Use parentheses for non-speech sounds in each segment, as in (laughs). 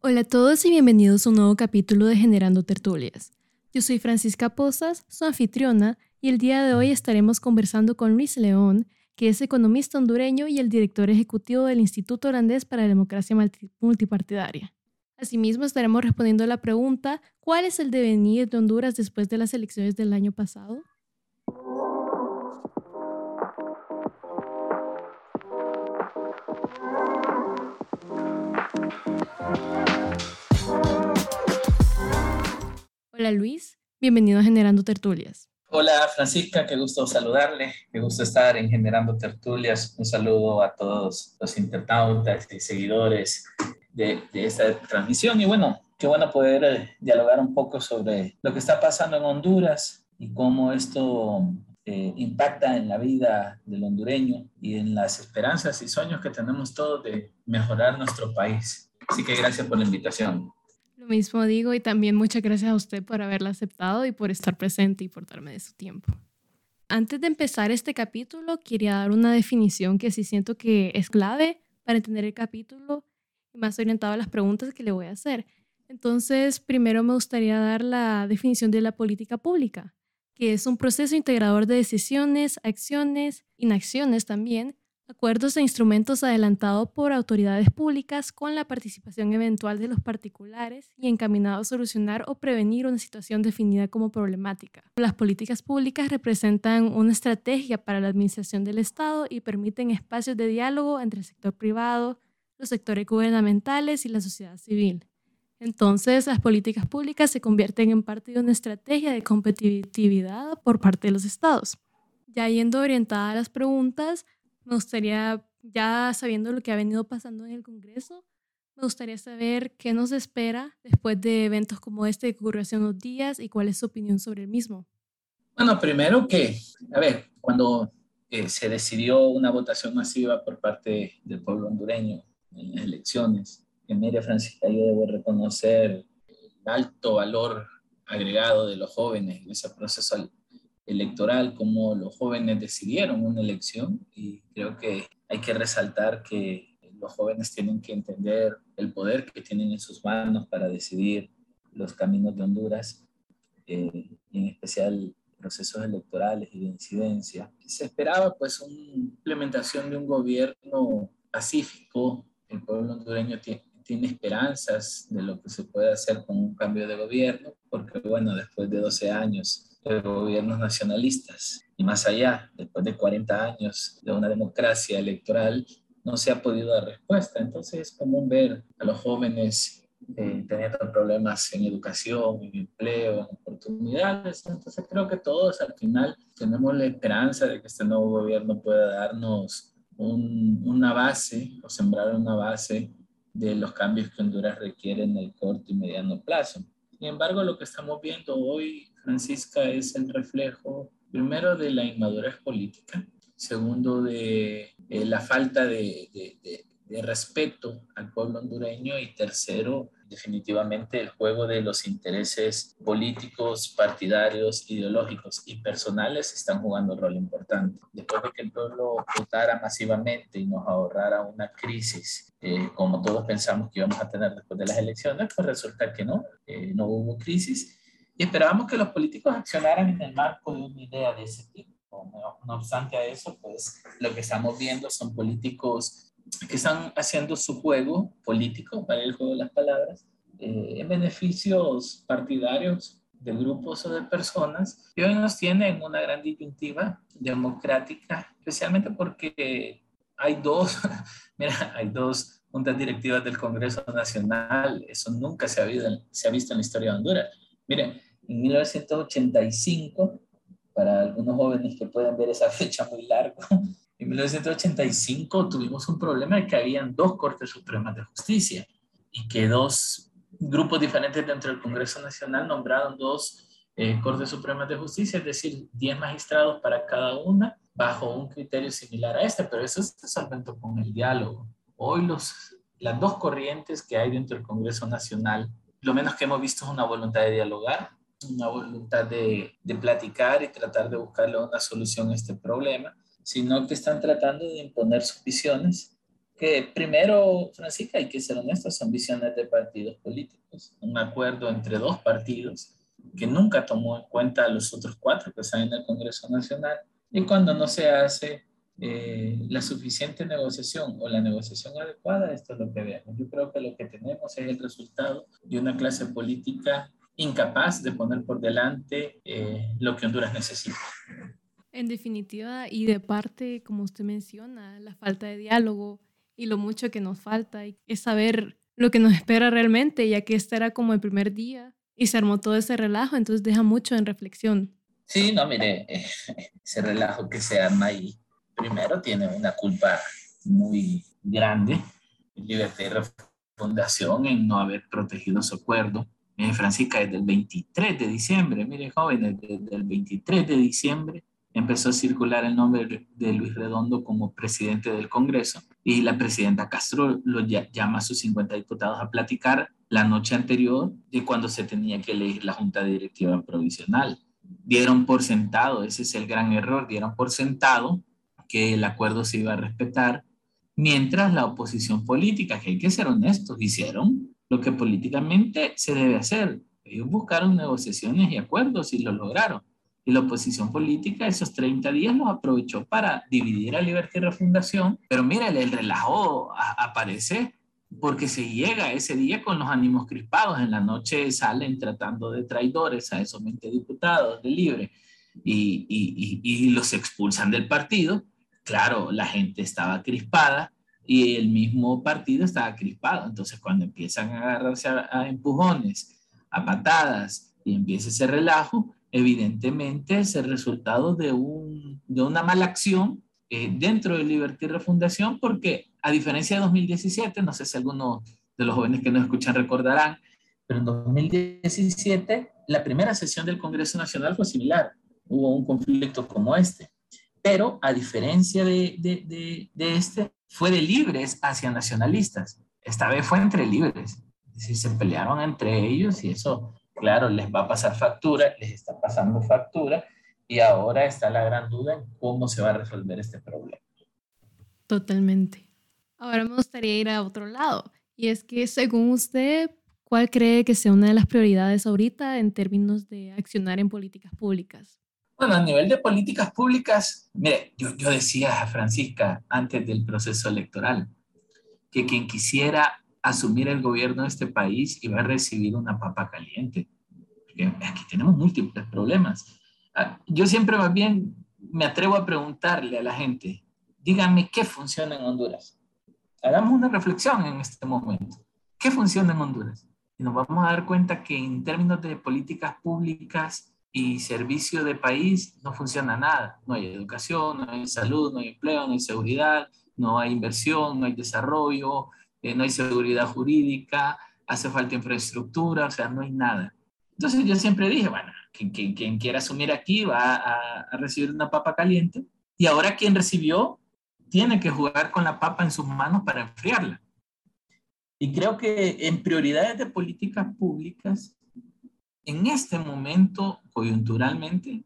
Hola a todos y bienvenidos a un nuevo capítulo de Generando Tertulias. Yo soy Francisca Posas, su anfitriona, y el día de hoy estaremos conversando con Luis León, que es economista hondureño y el director ejecutivo del Instituto Holandés para la Democracia Multipartidaria. Asimismo, estaremos respondiendo a la pregunta, ¿cuál es el devenir de Honduras después de las elecciones del año pasado? Hola Luis, bienvenido a Generando Tertulias. Hola Francisca, qué gusto saludarle, qué gusto estar en Generando Tertulias. Un saludo a todos los internautas y seguidores de, esta transmisión y bueno, qué bueno poder eh, dialogar un poco sobre lo que está pasando en Honduras y cómo esto eh, impacta en la vida del hondureño y en las esperanzas y sueños que tenemos todos de mejorar nuestro país. Así que gracias por la invitación mismo digo y también muchas gracias a usted por haberla aceptado y por estar presente y por darme de su tiempo. Antes de empezar este capítulo, quería dar una definición que sí siento que es clave para entender el capítulo y más orientado a las preguntas que le voy a hacer. Entonces, primero me gustaría dar la definición de la política pública, que es un proceso integrador de decisiones, acciones, inacciones también, acuerdos e instrumentos adelantados por autoridades públicas con la participación eventual de los particulares y encaminado a solucionar o prevenir una situación definida como problemática. Las políticas públicas representan una estrategia para la administración del Estado y permiten espacios de diálogo entre el sector privado, los sectores gubernamentales y la sociedad civil. Entonces, las políticas públicas se convierten en parte de una estrategia de competitividad por parte de los estados. Ya yendo orientada a las preguntas, me gustaría, ya sabiendo lo que ha venido pasando en el Congreso, me gustaría saber qué nos espera después de eventos como este que ocurrió hace unos días y cuál es su opinión sobre el mismo. Bueno, primero que, a ver, cuando eh, se decidió una votación masiva por parte del pueblo hondureño en las elecciones, en Media Francisca, yo debo reconocer el alto valor agregado de los jóvenes en ese proceso electoral, como los jóvenes decidieron una elección y creo que hay que resaltar que los jóvenes tienen que entender el poder que tienen en sus manos para decidir los caminos de Honduras, eh, en especial procesos electorales y de incidencia. Se esperaba pues una implementación de un gobierno pacífico, el pueblo hondureño tiene, tiene esperanzas de lo que se puede hacer con un cambio de gobierno, porque bueno, después de 12 años de gobiernos nacionalistas. Y más allá, después de 40 años de una democracia electoral, no se ha podido dar respuesta. Entonces es común ver a los jóvenes eh, teniendo problemas en educación, en empleo, en oportunidades. Entonces creo que todos al final tenemos la esperanza de que este nuevo gobierno pueda darnos una base o sembrar una base de los cambios que Honduras requiere en el corto y mediano plazo. Sin embargo, lo que estamos viendo hoy Francisca es el reflejo, primero, de la inmadurez política, segundo, de, la falta de, respeto al pueblo hondureño y tercero, definitivamente el juego de los intereses políticos, partidarios, ideológicos y personales están jugando un rol importante. Después de que el pueblo votara masivamente y nos ahorrara una crisis, eh, como todos pensamos que íbamos a tener después de las elecciones, pues resulta que no, eh, no hubo crisis y esperábamos que los políticos accionaran en el marco de una idea de ese tipo. No, obstante a eso, pues lo que estamos viendo son políticos que están haciendo su juego político, para el juego de las palabras, eh, en beneficios partidarios de grupos o de personas que hoy nos tienen una gran disyuntiva democrática, especialmente porque hay dos, (laughs) mira, hay dos juntas directivas del Congreso Nacional, eso nunca se ha, se ha visto en la historia de Honduras. Miren, en 1985, para algunos jóvenes que pueden ver esa (laughs) fecha muy larga, en 1985 tuvimos un problema de que habían dos Cortes Supremas de Justicia y que dos grupos diferentes dentro del Congreso Nacional nombraron dos eh, Cortes Supremas de Justicia, es decir, 10 magistrados para cada una, bajo un criterio similar a este, pero eso se solventó con el diálogo. Hoy los, las dos corrientes que hay dentro del Congreso Nacional, lo menos que hemos visto es una voluntad de dialogar, una voluntad de, de, platicar y tratar de buscarle una solución a este problema, sino que están tratando de imponer sus visiones que primero, Francisca, hay que ser honestos, son visiones de partidos políticos, un acuerdo entre dos partidos que nunca tomó en cuenta a los otros cuatro que están en el Congreso Nacional y cuando no se hace eh, la suficiente negociación o la negociación adecuada, esto es lo que vemos. Yo creo que lo que tenemos es el resultado de una clase política incapaz de poner por delante eh, lo que Honduras necesita. En definitiva, y de parte, como usted menciona, la falta de diálogo y lo mucho que nos falta es saber lo que nos espera realmente, ya que este era como el primer día y se armó todo ese relajo, entonces deja mucho en reflexión. Sí, no, mire, (laughs) ese relajo que se arma ahí, primero tiene una culpa muy grande, Libertad y Refundación, en no haber protegido su acuerdo. En Francisca, desde el 23 de diciembre, mire, jóvenes, desde el 23 de diciembre empezó a circular el nombre de Luis Redondo como presidente del Congreso y la presidenta Castro lo llama a sus 50 diputados a platicar la noche anterior de cuando se tenía que elegir la Junta Directiva Provisional. Dieron por sentado, ese es el gran error, dieron por sentado que el acuerdo se iba a respetar, mientras la oposición política, que hay que ser honestos, hicieron lo que políticamente se debe hacer. Ellos buscaron negociaciones y acuerdos y lo lograron y la oposición política esos 30 días los aprovechó para dividir a Libertad y Refundación. Pero mira, el relajo aparece porque se llega ese día con los ánimos crispados. En la noche salen tratando de traidores a esos 20 diputados de Libre y, y, y, los expulsan del partido. Claro, la gente estaba crispada y el mismo partido estaba crispado. Entonces, cuando empiezan a agarrarse a, a empujones, a patadas y empieza ese relajo, evidentemente es el resultado de, un, de una mala acción eh, dentro de Libertad y Refundación, porque a diferencia de 2017, no sé si algunos de los jóvenes que nos escuchan recordarán, pero en 2017 la primera sesión del Congreso Nacional fue similar, hubo un conflicto como este, pero a diferencia de, de, de, este, fue de libres hacia nacionalistas, esta vez fue entre libres, es decir, se pelearon entre ellos y eso claro, les va a pasar factura, les está pasando factura y ahora está la gran duda en cómo se va a resolver este problema. Totalmente. Ahora me gustaría ir a otro lado y es que según usted, ¿cuál cree que sea una de las prioridades ahorita en términos de accionar en políticas públicas? Bueno, a nivel de políticas públicas, mire, yo, decía a Francisca antes del proceso electoral que quien quisiera asumir el gobierno de este país va a recibir una papa caliente. Porque aquí tenemos múltiples problemas. Ah, yo siempre más bien me atrevo a preguntarle a la gente, díganme qué funciona en Honduras. Hagamos una reflexión en este momento. ¿Qué funciona en Honduras? Y nos vamos a dar cuenta que en términos de políticas públicas y servicio de país no funciona nada. No hay educación, no hay salud, no hay empleo, no hay seguridad, no hay inversión, no hay desarrollo, eh, no hay seguridad jurídica, hace falta infraestructura, o sea, no hay nada. Entonces yo siempre dije, bueno, quien, quien, quiera asumir aquí va a, a, recibir una papa caliente y ahora quien recibió tiene que jugar con la papa en sus manos para enfriarla. Y creo que en prioridades de políticas públicas, en este momento, coyunturalmente,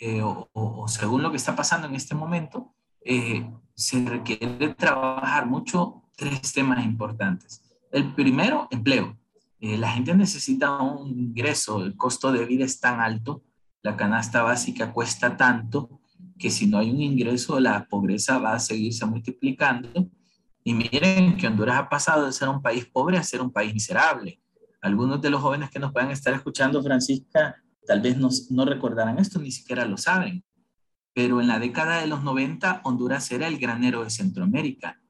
eh, o, según lo que está pasando en este momento, eh, se requiere trabajar mucho tres temas importantes. El primero, empleo. Eh, la gente necesita un ingreso, el costo de vida es tan alto, la canasta básica cuesta tanto que si no hay un ingreso, la pobreza va a seguirse multiplicando. Y miren que Honduras ha pasado de ser un país pobre a ser un país miserable. Algunos de los jóvenes que nos puedan estar escuchando, Francisca, tal vez no, no recordarán esto, ni siquiera lo saben. Pero en la década de los 90, Honduras era el granero de Centroamérica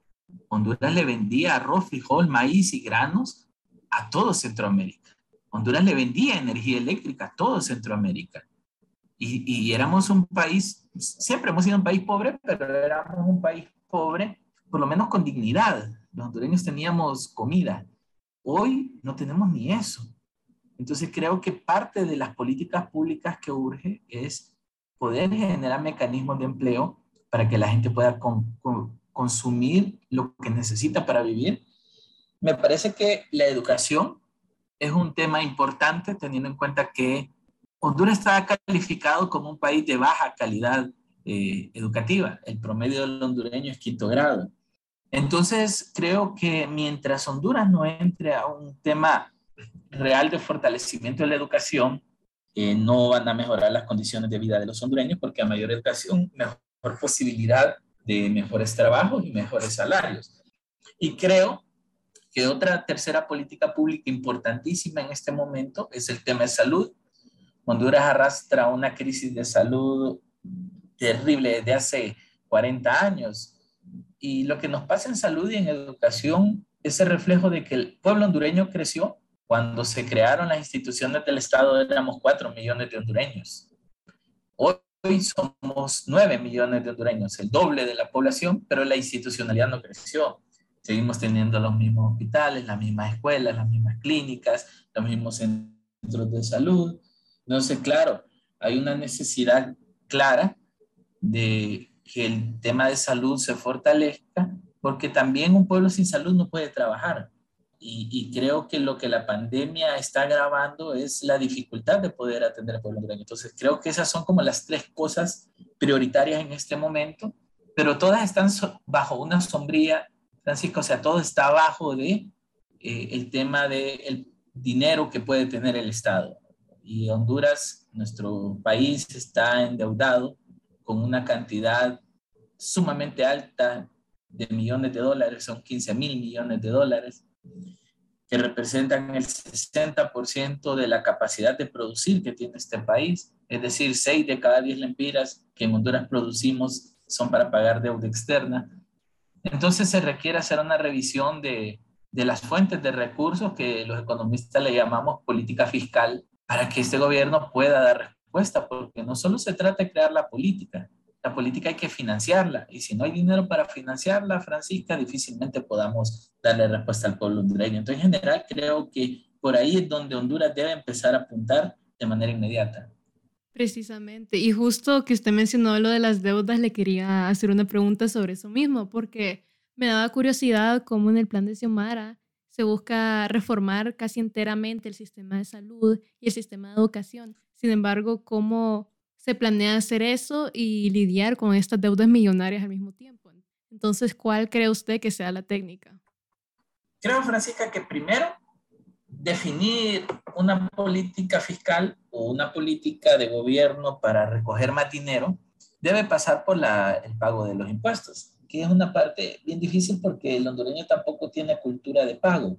Honduras le vendía arroz, frijol, maíz y granos a todo Centroamérica. Honduras le vendía energía eléctrica a todo Centroamérica. Y, éramos un país, siempre hemos sido un país pobre, pero éramos un país pobre, por lo menos con dignidad. Los hondureños teníamos comida. Hoy no tenemos ni eso. Entonces creo que parte de las políticas públicas que urge es poder generar mecanismos de empleo para que la gente pueda con, consumir lo que necesita para vivir. Me parece que la educación es un tema importante teniendo en cuenta que Honduras está calificado como un país de baja calidad eh, educativa. El promedio del hondureño es quinto grado. Entonces, creo que mientras Honduras no entre a un tema real de fortalecimiento de la educación, eh, no van a mejorar las condiciones de vida de los hondureños porque a mayor educación, mejor posibilidad de mejores trabajos y mejores salarios. Y creo que otra tercera política pública importantísima en este momento es el tema de salud. Honduras arrastra una crisis de salud terrible desde hace 40 años. Y lo que nos pasa en salud y en educación es el reflejo de que el pueblo hondureño creció. Cuando se crearon las instituciones del Estado éramos 4 millones de hondureños. Hoy somos 9 millones de hondureños, el doble de la población, pero la institucionalidad no creció. Seguimos teniendo los mismos hospitales, las mismas escuelas, las mismas clínicas, los mismos centros de salud. Entonces, claro, hay una necesidad clara de que el tema de salud se fortalezca, porque también un pueblo sin salud no puede trabajar. Y, creo que lo que la pandemia está agravando es la dificultad de poder atender al pueblo hondureño. Entonces, creo que esas son como las tres cosas prioritarias en este momento, pero todas están bajo una sombría, Francisco, o sea, todo está abajo de eh, el tema del dinero que puede tener el Estado. Y Honduras, nuestro país, está endeudado con una cantidad sumamente alta de millones de dólares, son 15 mil millones de dólares, que representan el 60% de la capacidad de producir que tiene este país. Es decir, 6 de cada 10 lempiras que en Honduras producimos son para pagar deuda externa. Entonces se requiere hacer una revisión de, de las fuentes de recursos que los economistas le llamamos política fiscal para que este gobierno pueda dar porque no solo se trata de crear la política, la política hay que financiarla, y si no hay dinero para financiarla, Francisca, difícilmente podamos darle respuesta al pueblo hondureño. Entonces, en general, creo que por ahí es donde Honduras debe empezar a apuntar de manera inmediata. Precisamente, y justo que usted mencionó lo de las deudas, le quería hacer una pregunta sobre eso mismo, porque me daba curiosidad cómo en el plan de Xiomara se busca reformar casi enteramente el sistema de salud y el sistema de educación. Sin embargo, ¿cómo se planea hacer eso y lidiar con estas deudas millonarias al mismo tiempo? Entonces, ¿cuál cree usted que sea la técnica? Creo, Francisca, que primero definir una política fiscal o una política de gobierno para recoger más dinero debe pasar por el pago de los impuestos que es una parte bien difícil porque el hondureño tampoco tiene cultura de pago.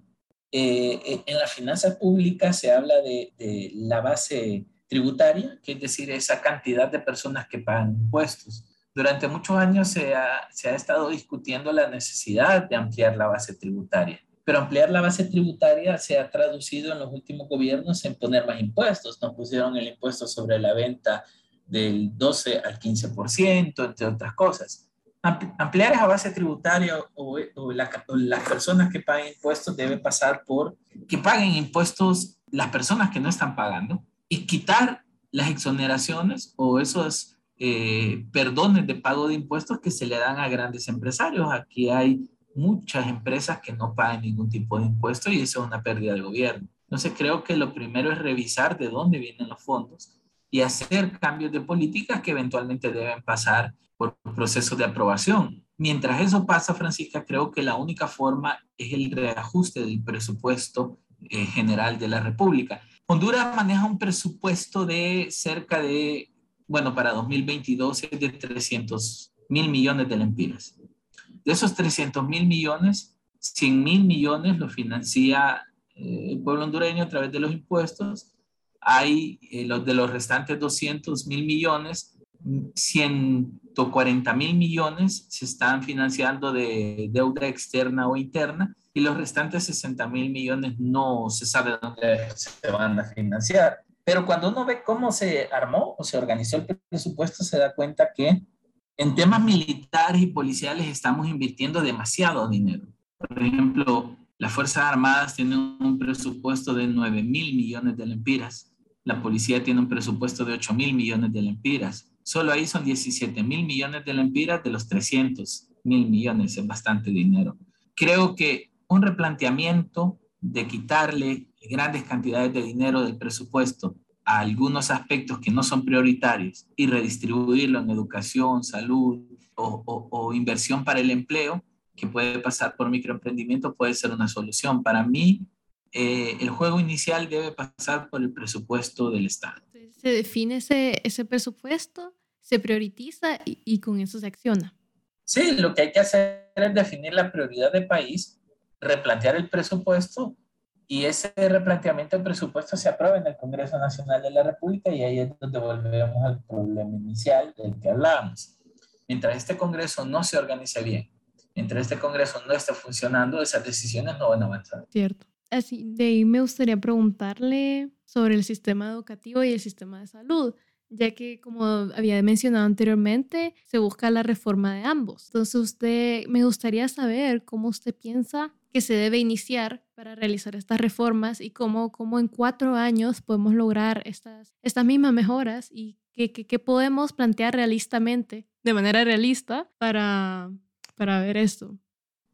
Eh, eh, en las finanzas públicas se habla de, la base tributaria, que es decir, esa cantidad de personas que pagan impuestos. Durante muchos años se ha, estado discutiendo la necesidad de ampliar la base tributaria pero ampliar la base tributaria se ha traducido en los últimos gobiernos en poner más impuestos. Nos pusieron el impuesto sobre la venta del 12 al 15%, entre otras cosas ampliar esa base tributaria o, las personas que paguen impuestos debe pasar por que paguen impuestos las personas que no están pagando y quitar las exoneraciones o esos eh, perdones de pago de impuestos que se le dan a grandes empresarios. Aquí hay muchas empresas que no pagan ningún tipo de impuesto y eso es una pérdida del gobierno. Entonces creo que lo primero es revisar de dónde vienen los fondos y hacer cambios de políticas que eventualmente deben pasar por procesos de aprobación. Mientras eso pasa, Francisca, creo que la única forma es el reajuste del presupuesto eh, general de la República. Honduras maneja un presupuesto de cerca de, bueno, para 2022 es de 300 mil millones de lempiras. De esos 300 mil millones, 100 mil millones lo financia eh, el pueblo hondureño a través de los impuestos. Hay eh, los de los restantes 200 mil millones, 140 mil millones se están financiando de deuda externa o interna y los restantes 60 mil millones no se sabe dónde se van a financiar. Pero cuando uno ve cómo se armó o se organizó el presupuesto, se da cuenta que en temas militares y policiales estamos invirtiendo demasiado dinero. Por ejemplo, las Fuerzas Armadas tienen un presupuesto de 9 mil millones de lempiras. La policía tiene un presupuesto de 8 mil millones de lempiras Solo ahí son 17 mil millones de lempiras de los 300 mil millones, es bastante dinero. Creo que un replanteamiento de quitarle grandes cantidades de dinero del presupuesto a algunos aspectos que no son prioritarios y redistribuirlo en educación, salud o, inversión para el empleo que puede pasar por microemprendimiento puede ser una solución. Para mí, eh, el juego inicial debe pasar por el presupuesto del Estado. Se define ese, ese presupuesto, se prioriza y, y con eso se acciona. Sí, lo que hay que hacer es definir la prioridad del país, replantear el presupuesto y ese replanteamiento del presupuesto se aprueba en el Congreso Nacional de la República y ahí es donde volvemos al problema inicial del que hablábamos. Mientras este Congreso no se organice bien, mientras este Congreso no esté funcionando, esas decisiones no van a avanzar. Cierto. Así, de ahí me gustaría preguntarle sobre el sistema educativo y el sistema de salud, ya que como había mencionado anteriormente, se busca la reforma de ambos. Entonces, usted me gustaría saber cómo usted piensa que se debe iniciar para realizar estas reformas y cómo, cómo en cuatro años podemos lograr estas, estas mismas mejoras y qué, qué, podemos plantear realistamente, de manera realista, para, para ver esto.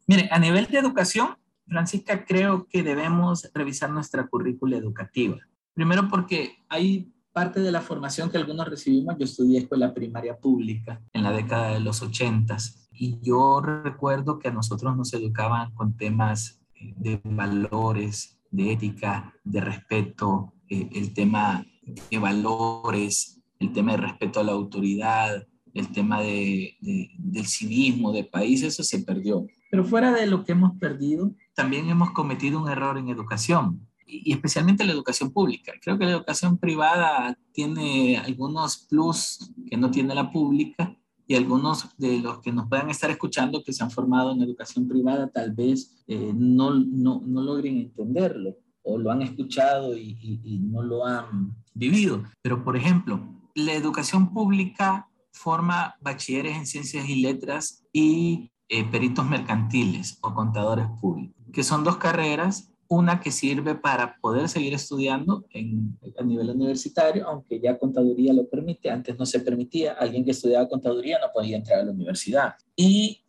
Mire, a nivel de educación, Francisca, creo que debemos revisar nuestra currícula educativa. Primero porque hay parte de la formación que algunos recibimos. Yo estudié escuela primaria pública en la década de los ochentas y yo recuerdo que a nosotros nos educaban con temas eh, de valores, de ética, de respeto, eh, el tema de valores, el tema de respeto a la autoridad, el tema de, del civismo del país, eso se perdió. Pero fuera de lo que hemos perdido, también hemos cometido un error en educación y especialmente la educación pública. Creo que la educación privada tiene algunos plus que no tiene la pública y algunos de los que nos puedan estar escuchando que se han formado en educación privada tal vez eh, no, no, no, logren entenderlo o lo han escuchado y, no lo han vivido. Pero, por ejemplo, la educación pública forma bachilleres en ciencias y letras y eh, peritos mercantiles o contadores públicos, que son dos carreras una que sirve para poder seguir estudiando en, a nivel universitario, aunque ya contaduría lo permite, antes no se permitía, alguien que estudiaba contaduría no podía entrar a la universidad. Y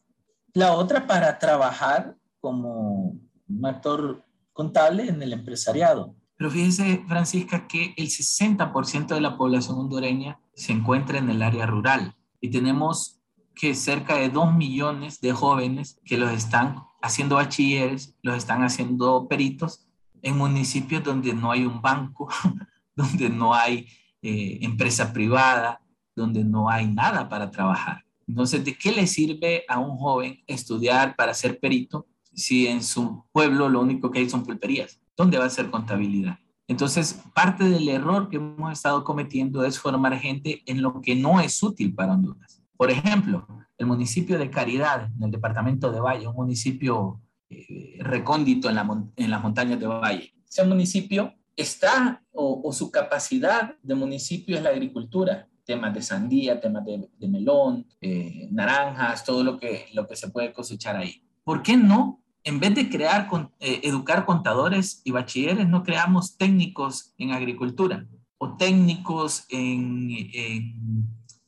la otra para trabajar como un actor contable en el empresariado. Pero fíjense, Francisca, que el 60% de la población hondureña se encuentra en el área rural y tenemos que cerca de 2 millones de jóvenes que los están haciendo bachilleres, los están haciendo peritos en municipios donde no hay un banco, (laughs) donde no hay eh, empresa privada, donde no hay nada para trabajar. Entonces, ¿de qué le sirve a un joven estudiar para ser perito si en su pueblo lo único que hay son pulperías? ¿Dónde va a ser contabilidad? Entonces, parte del error que hemos estado cometiendo es formar gente en lo que no es útil para Honduras. Por ejemplo, el municipio de Caridad, en el departamento de Valle, un municipio eh, recóndito en, la, en, las montañas de Valle. Ese municipio está, o, su capacidad de municipio es la agricultura, temas de sandía, temas de, melón, eh, naranjas, todo lo que, se puede cosechar ahí. ¿Por qué no? En vez de crear, eh, educar contadores y bachilleres, no creamos técnicos en agricultura o técnicos en,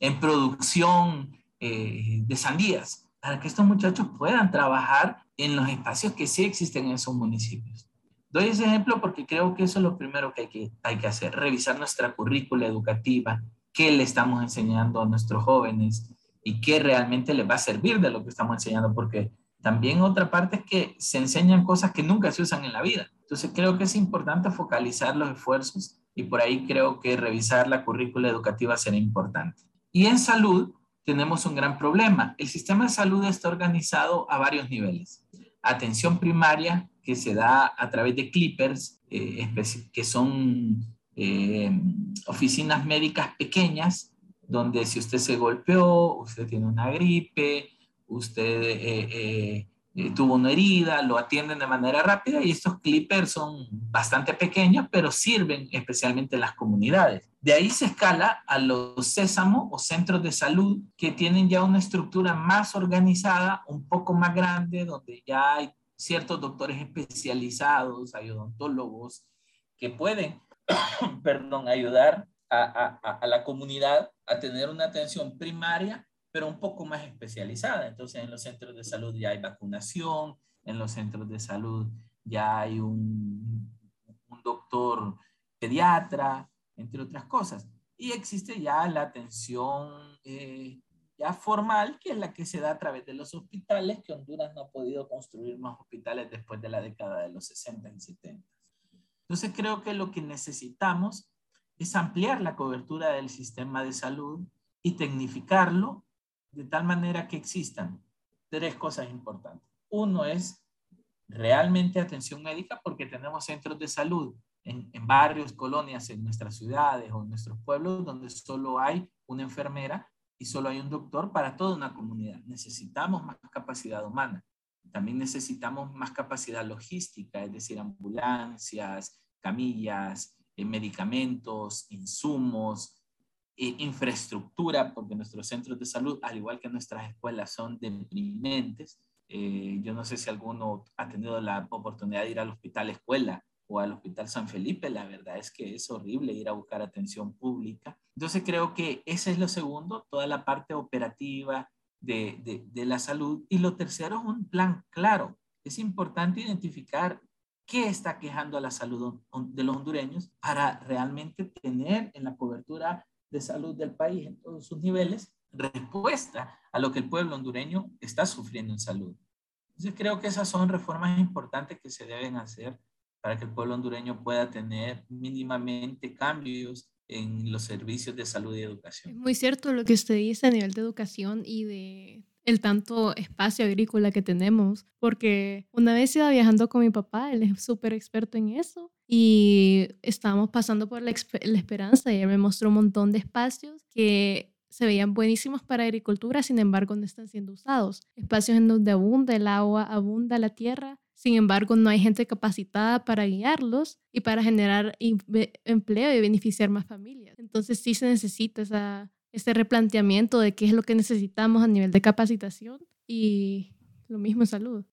en producción eh, de sandías, para que estos muchachos puedan trabajar en los espacios que sí existen en esos municipios. Doy ese ejemplo porque creo que eso es lo primero que hay que, hay que hacer, revisar nuestra currícula educativa, qué le estamos enseñando a nuestros jóvenes y qué realmente les va a servir de lo que estamos enseñando, porque también otra parte es que se enseñan cosas que nunca se usan en la vida. Entonces creo que es importante focalizar los esfuerzos y por ahí creo que revisar la currícula educativa será importante. Y en salud, tenemos un gran problema. El sistema de salud está organizado a varios niveles. Atención primaria, que se da a través de clippers, eh, que son eh, oficinas médicas pequeñas, donde si usted se golpeó, usted tiene una gripe, usted eh, tuvo una herida, lo atienden de manera rápida y estos clippers son bastante pequeños, pero sirven especialmente en las comunidades. De ahí se escala a los sésamos o centros de salud que tienen ya una estructura más organizada, un poco más grande, donde ya hay ciertos doctores especializados, hay odontólogos que pueden, (coughs) perdón, ayudar a, a la comunidad a tener una atención primaria pero un poco más especializada. Entonces, en los centros de salud ya hay vacunación, en los centros de salud ya hay un doctor pediatra, entre otras cosas. Y existe ya la atención eh, ya formal, que es la que se da a través de los hospitales, que Honduras no ha podido construir más hospitales después de la década de los 60 y 70. Entonces creo que lo que necesitamos es ampliar la cobertura del sistema de salud y tecnificarlo de tal manera que existan tres cosas importantes. Uno es realmente atención médica porque tenemos centros de salud en, en, barrios, colonias, en nuestras ciudades o en nuestros pueblos donde solo hay una enfermera y solo hay un doctor para toda una comunidad. Necesitamos más capacidad humana. También necesitamos más capacidad logística, es decir, ambulancias, camillas, eh, medicamentos, insumos, eh, infraestructura, porque nuestros centros de salud, al igual que nuestras escuelas, son deprimentes. Eh, yo no sé si alguno ha tenido la oportunidad de ir al hospital escuela o al Hospital San Felipe, la verdad es que es horrible ir a buscar atención pública. Entonces creo que ese es lo segundo, toda la parte operativa de, de, de la salud. Y lo tercero es un plan claro. Es importante identificar qué está quejando a la salud de los hondureños para realmente tener en la cobertura de salud del país en todos sus niveles respuesta a lo que el pueblo hondureño está sufriendo en salud. Entonces creo que esas son reformas importantes que se deben hacer para que el pueblo hondureño pueda tener mínimamente cambios en los servicios de salud y educación. Es muy cierto lo que usted dice a nivel de educación y de el tanto espacio agrícola que tenemos, porque una vez iba viajando con mi papá, él es súper experto en eso, y estábamos pasando por la, la, Esperanza y él me mostró un montón de espacios que se veían buenísimos para agricultura, sin embargo no están siendo usados. Espacios en donde abunda el agua, abunda la tierra, sin embargo, no hay gente capacitada para guiarlos y para generar empleo y beneficiar más familias. Entonces sí se necesita esa, ese replanteamiento de qué es lo que necesitamos a nivel de capacitación y lo mismo en salud.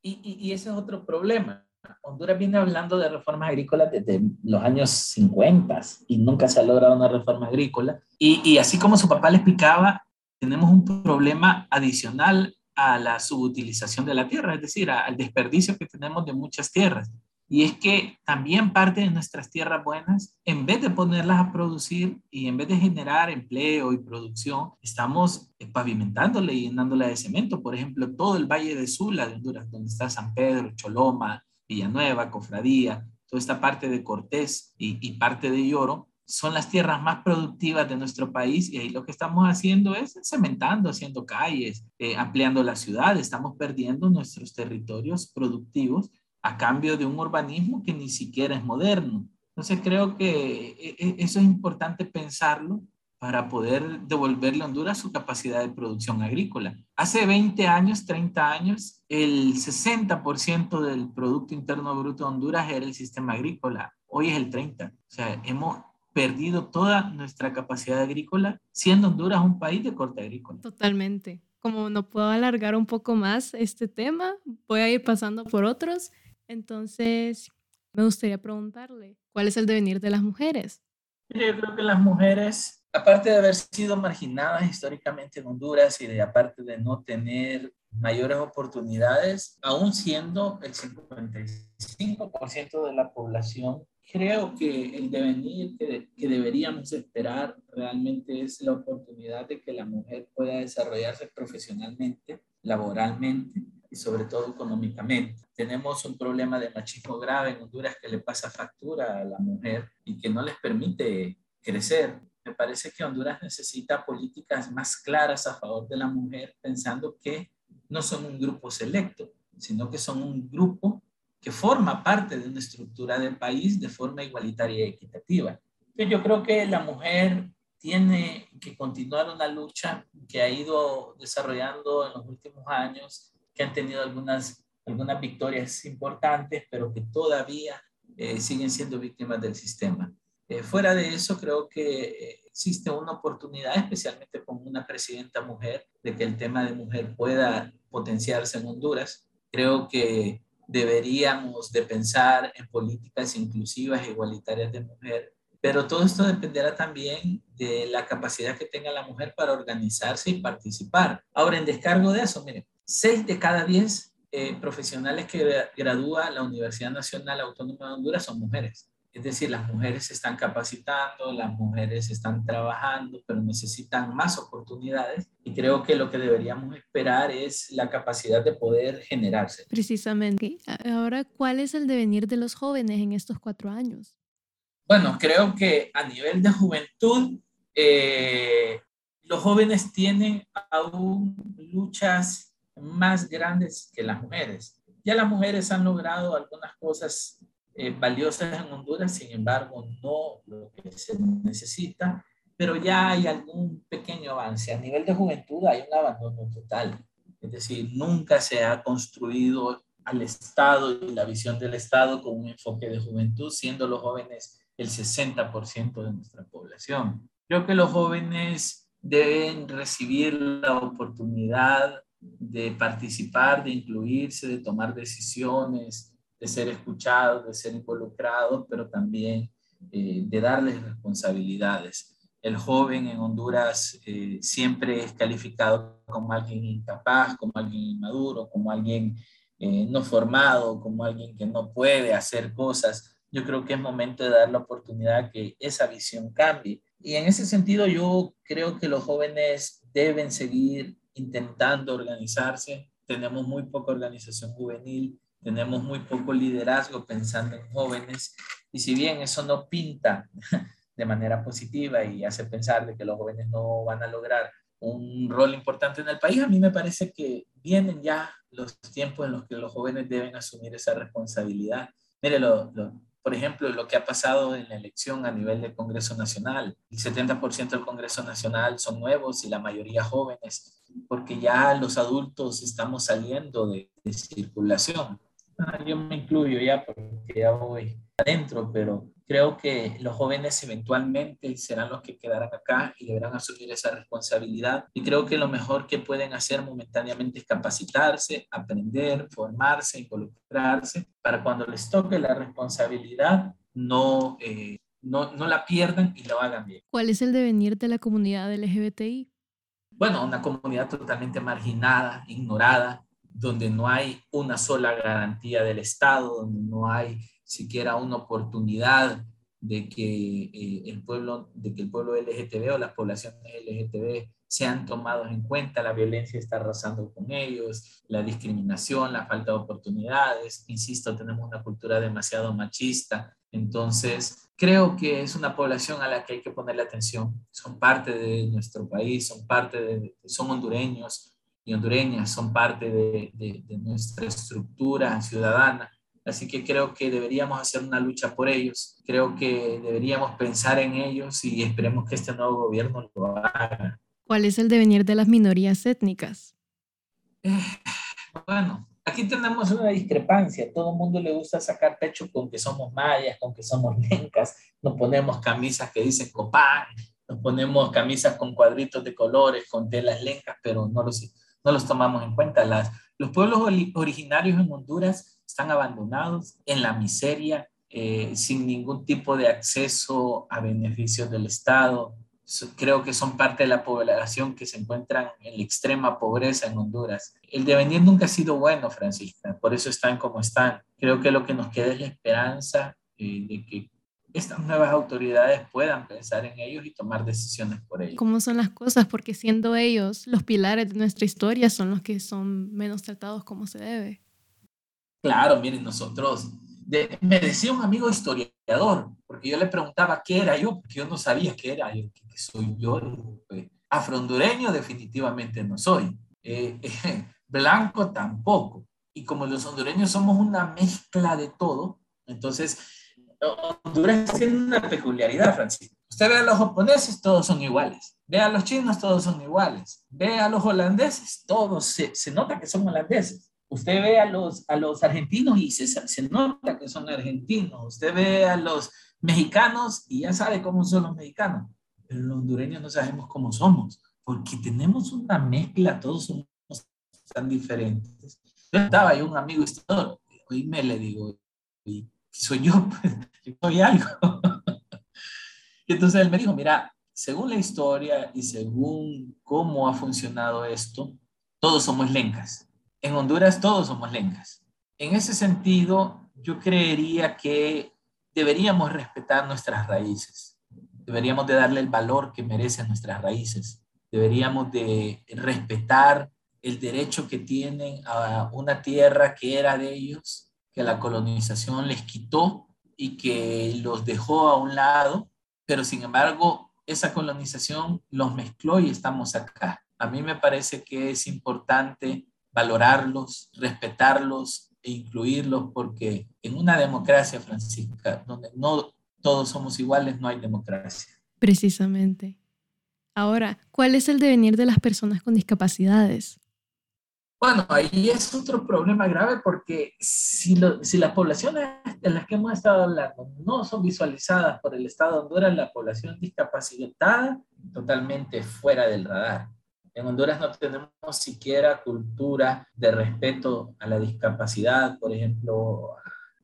Y, y, ese es otro problema. Honduras viene hablando de reformas agrícolas desde los años 50 y nunca se ha logrado una reforma agrícola. Y, y así como su papá le explicaba, tenemos un problema adicional a la subutilización de la tierra, es decir, al desperdicio que tenemos de muchas tierras. Y es que también parte de nuestras tierras buenas, en vez de ponerlas a producir y en vez de generar empleo y producción, estamos pavimentándola y llenándola de cemento. Por ejemplo, todo el Valle de Sula de Honduras, donde está San Pedro, Choloma, Villanueva, Cofradía, toda esta parte de Cortés y, y parte de Lloro, son las tierras más productivas de nuestro país y ahí lo que estamos haciendo es cementando, haciendo calles, eh, ampliando la ciudad, estamos perdiendo nuestros territorios productivos a cambio de un urbanismo que ni siquiera es moderno. Entonces creo que eh, eh, eso es importante pensarlo para poder devolverle a Honduras su capacidad de producción agrícola. Hace 20 años, 30 años, el 60% del Producto Interno Bruto de Honduras era el sistema agrícola. Hoy es el 30%. O sea, hemos perdido toda nuestra capacidad agrícola, siendo Honduras un país de corte agrícola. Totalmente. Como no puedo alargar un poco más este tema, voy a ir pasando por otros. Entonces, me gustaría preguntarle, ¿cuál es el devenir de las mujeres? Yo creo que las mujeres, aparte de haber sido marginadas históricamente en Honduras y de aparte de no tener mayores oportunidades, aún siendo el 55% de la población creo que el devenir que, que, deberíamos esperar realmente es la oportunidad de que la mujer pueda desarrollarse profesionalmente, laboralmente y sobre todo económicamente. Tenemos un problema de machismo grave en Honduras que le pasa factura a la mujer y que no les permite crecer. Me parece que Honduras necesita políticas más claras a favor de la mujer, pensando que no son un grupo selecto, sino que son un grupo que forma parte de una estructura del país de forma igualitaria y equitativa. yo creo que la mujer tiene que continuar una lucha que ha ido desarrollando en los últimos años, que han tenido algunas, algunas victorias importantes, pero que todavía eh, siguen siendo víctimas del sistema. Eh, fuera de eso, creo que eh, existe una oportunidad, especialmente con una presidenta mujer, de que el tema de mujer pueda potenciarse en Honduras. Creo que deberíamos de pensar en políticas inclusivas igualitarias de mujer, pero todo esto dependerá también de la capacidad que tenga la mujer para organizarse y participar. Ahora, en descargo de eso, miren, seis de cada diez eh, profesionales que gradúa la Universidad Nacional Autónoma de Honduras son mujeres. Es decir, las mujeres se están capacitando, las mujeres están trabajando, pero necesitan más oportunidades y creo que lo que deberíamos esperar es la capacidad de poder generarse. Precisamente. Ahora, ¿cuál es el devenir de los jóvenes en estos cuatro años? Bueno, creo que a nivel de juventud, eh, los jóvenes tienen aún luchas más grandes que las mujeres. Ya las mujeres han logrado algunas cosas eh, valiosas en Honduras, sin embargo, no lo que se necesita, pero ya hay algún pequeño avance. A nivel de juventud hay un abandono total, es decir, nunca se ha construido al Estado y la visión del Estado con un enfoque de juventud, siendo los jóvenes el 60% de nuestra población. Creo que los jóvenes deben recibir la oportunidad de participar, de incluirse, de tomar decisiones, de ser escuchados, de ser involucrados, pero también eh, de darles responsabilidades. El joven en Honduras eh, siempre es calificado como alguien incapaz, como alguien inmaduro, como alguien eh, no formado, como alguien que no puede hacer cosas. Yo creo que es momento de dar la oportunidad que esa visión cambie. Y en ese sentido yo creo que los jóvenes deben seguir intentando organizarse. Tenemos muy poca organización juvenil tenemos muy poco liderazgo pensando en jóvenes y si bien eso no pinta (laughs) de manera positiva y hace pensar de que los jóvenes no van a lograr un rol importante en el país, a mí me parece que vienen ya los tiempos en los que los jóvenes deben asumir esa responsabilidad. Mire, lo, por ejemplo, lo que ha pasado en la elección a nivel del Congreso Nacional. El 70% del Congreso Nacional son nuevos y la mayoría jóvenes, porque ya los adultos estamos saliendo de circulación. Ah, yo me incluyo ya porque ya voy adentro, pero creo que los jóvenes eventualmente serán los que quedarán acá y deberán asumir esa responsabilidad. Y creo que lo mejor que pueden hacer momentáneamente es capacitarse, aprender, formarse, involucrarse, para cuando les toque la responsabilidad no, eh, no, no la pierdan y lo hagan bien. ¿Cuál es el devenir de la comunidad LGBTI? Bueno, una comunidad totalmente marginada, ignorada, donde no hay una sola garantía del Estado, donde no hay siquiera una oportunidad de que, eh, el, pueblo, de que el pueblo LGTB o las poblaciones LGTB sean tomados en cuenta, la violencia está arrasando con ellos, la discriminación, la falta de oportunidades, insisto, tenemos una cultura demasiado machista, entonces creo que es una población a la que hay que ponerle atención, son parte de nuestro país, son parte de, son hondureños, y hondureñas son parte de, de, nuestra estructura ciudadana. Así que creo que deberíamos hacer una lucha por ellos, creo que deberíamos pensar en ellos y esperemos que este nuevo gobierno lo haga. ¿Cuál es el devenir de las minorías étnicas? Eh, bueno, aquí tenemos una discrepancia. Todo el mundo le gusta sacar pecho con que somos mayas, con que somos lencas. Nos ponemos camisas que dicen copán, nos ponemos camisas con cuadritos de colores, con telas lencas, pero no lo sé no los tomamos en cuenta. Las, los pueblos originarios en Honduras están abandonados en la miseria, eh, sin ningún tipo de acceso a beneficios del Estado. Creo que son parte de la población que se encuentran en la extrema pobreza en Honduras. El devenir nunca ha sido bueno, Francisca, por eso están como están. Creo que lo que nos queda es la esperanza eh, de que estas nuevas autoridades puedan pensar en ellos y tomar decisiones por ellos. ¿Cómo son las cosas? Porque siendo ellos los pilares de nuestra historia, son los que son menos tratados como se debe. Claro, miren, nosotros, me decía un amigo historiador, porque yo le preguntaba qué era yo, porque yo no sabía qué era yo, qué soy yo. Pues, afrondureño definitivamente no soy, eh, (laughs) blanco tampoco. Y como los hondureños somos una mezcla de todo, entonces Honduras tiene una peculiaridad, Francisco. Usted ve a los japoneses, todos son iguales. Ve a los chinos, todos son iguales. Ve a los holandeses, todos se, se nota que son holandeses. Usted ve a los, a los argentinos y se, se nota que son argentinos. Usted ve a los mexicanos y ya sabe cómo son los mexicanos. Pero los hondureños no sabemos cómo somos, porque tenemos una mezcla, todos somos tan diferentes. Yo estaba ahí un amigo historiador, hoy me le digo, y soy yo, (laughs) soy algo. y entonces él me dijo, mira, según la historia y según cómo ha funcionado esto, todos somos lencas. En Honduras todos somos lencas. En ese sentido, yo creería que deberíamos respetar nuestras raíces, deberíamos de darle el valor que merecen nuestras raíces, deberíamos de respetar el derecho que tienen a una tierra que era de ellos, que la colonización les quitó y que los dejó a un lado, pero sin embargo esa colonización los mezcló y estamos acá. A mí me parece que es importante valorarlos, respetarlos e incluirlos porque en una democracia, Francisca, donde no todos somos iguales, no hay democracia. Precisamente. Ahora, ¿cuál es el devenir de las personas con discapacidades? Bueno, ahí es otro problema grave porque si, si las poblaciones de las que hemos estado hablando no son visualizadas por el Estado de Honduras, la población discapacitada totalmente fuera del radar. En Honduras no tenemos siquiera cultura de respeto a la discapacidad, por ejemplo,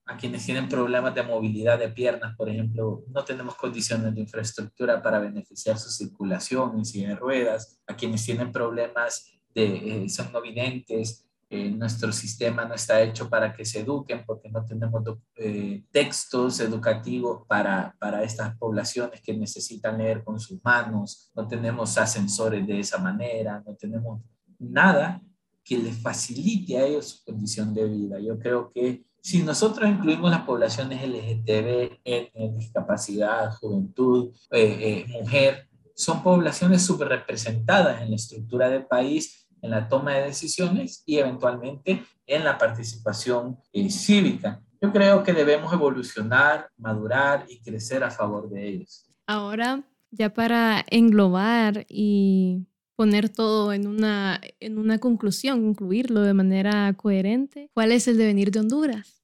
a quienes tienen problemas de movilidad de piernas, por ejemplo, no tenemos condiciones de infraestructura para beneficiar su circulación en silla de ruedas, a quienes tienen problemas de, eh, son no videntes, eh, nuestro sistema no está hecho para que se eduquen porque no tenemos eh, textos educativos para, para estas poblaciones que necesitan leer con sus manos, no tenemos ascensores de esa manera, no tenemos nada que les facilite a ellos su condición de vida. Yo creo que si nosotros incluimos las poblaciones LGTB, etnia, discapacidad, juventud, mujer, son poblaciones subrepresentadas en la estructura del país, en la toma de decisiones y eventualmente en la participación eh, cívica. Yo creo que debemos evolucionar, madurar y crecer a favor de ellos. Ahora, ya para englobar y poner todo en una, en una conclusión, concluirlo de manera coherente, ¿cuál es el devenir de Honduras?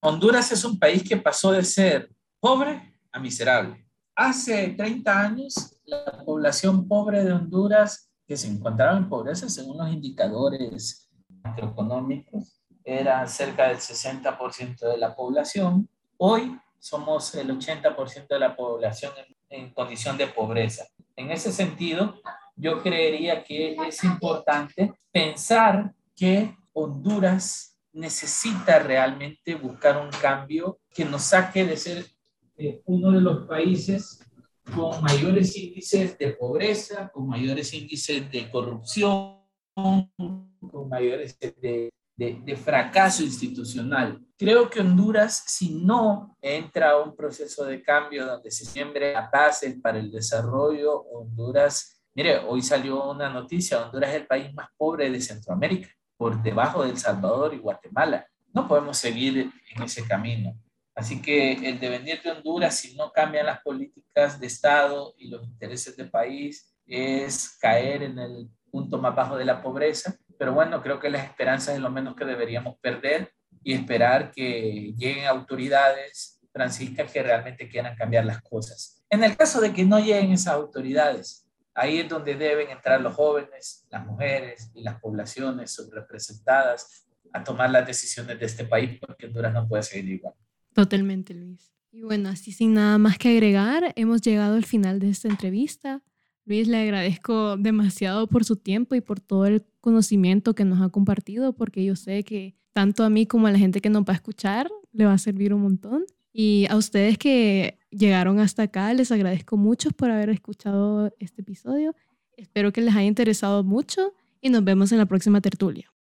Honduras es un país que pasó de ser pobre a miserable. Hace 30 años la población pobre de Honduras que se encontraba en pobreza según los indicadores macroeconómicos era cerca del 60% de la población. Hoy somos el 80% de la población en, en, condición de pobreza. En ese sentido, yo creería que es importante pensar que Honduras necesita realmente buscar un cambio que nos saque de ser eh, uno de los países con mayores índices de pobreza, con mayores índices de corrupción, con mayores de, de, de, fracaso institucional. Creo que Honduras, si no entra a un proceso de cambio donde se siembre la paz para el desarrollo, Honduras, mire, hoy salió una noticia, Honduras es el país más pobre de Centroamérica, por debajo de El Salvador y Guatemala. No podemos seguir en ese camino. Así que el devenir de Honduras, si no cambian las políticas de Estado y los intereses del país, es caer en el punto más bajo de la pobreza. Pero bueno, creo que las esperanzas es lo menos que deberíamos perder y esperar que lleguen autoridades, Francisca, que realmente quieran cambiar las cosas. En el caso de que no lleguen esas autoridades, ahí es donde deben entrar los jóvenes, las mujeres y las poblaciones subrepresentadas a tomar las decisiones de este país, porque Honduras no puede seguir igual. Totalmente, Luis. Y bueno, así sin nada más que agregar, hemos llegado al final de esta entrevista. Luis, le agradezco demasiado por su tiempo y por todo el conocimiento que nos ha compartido, porque yo sé que tanto a mí como a la gente que nos va a escuchar le va a servir un montón. Y a ustedes que llegaron hasta acá, les agradezco mucho por haber escuchado este episodio. Espero que les haya interesado mucho y nos vemos en la próxima tertulia.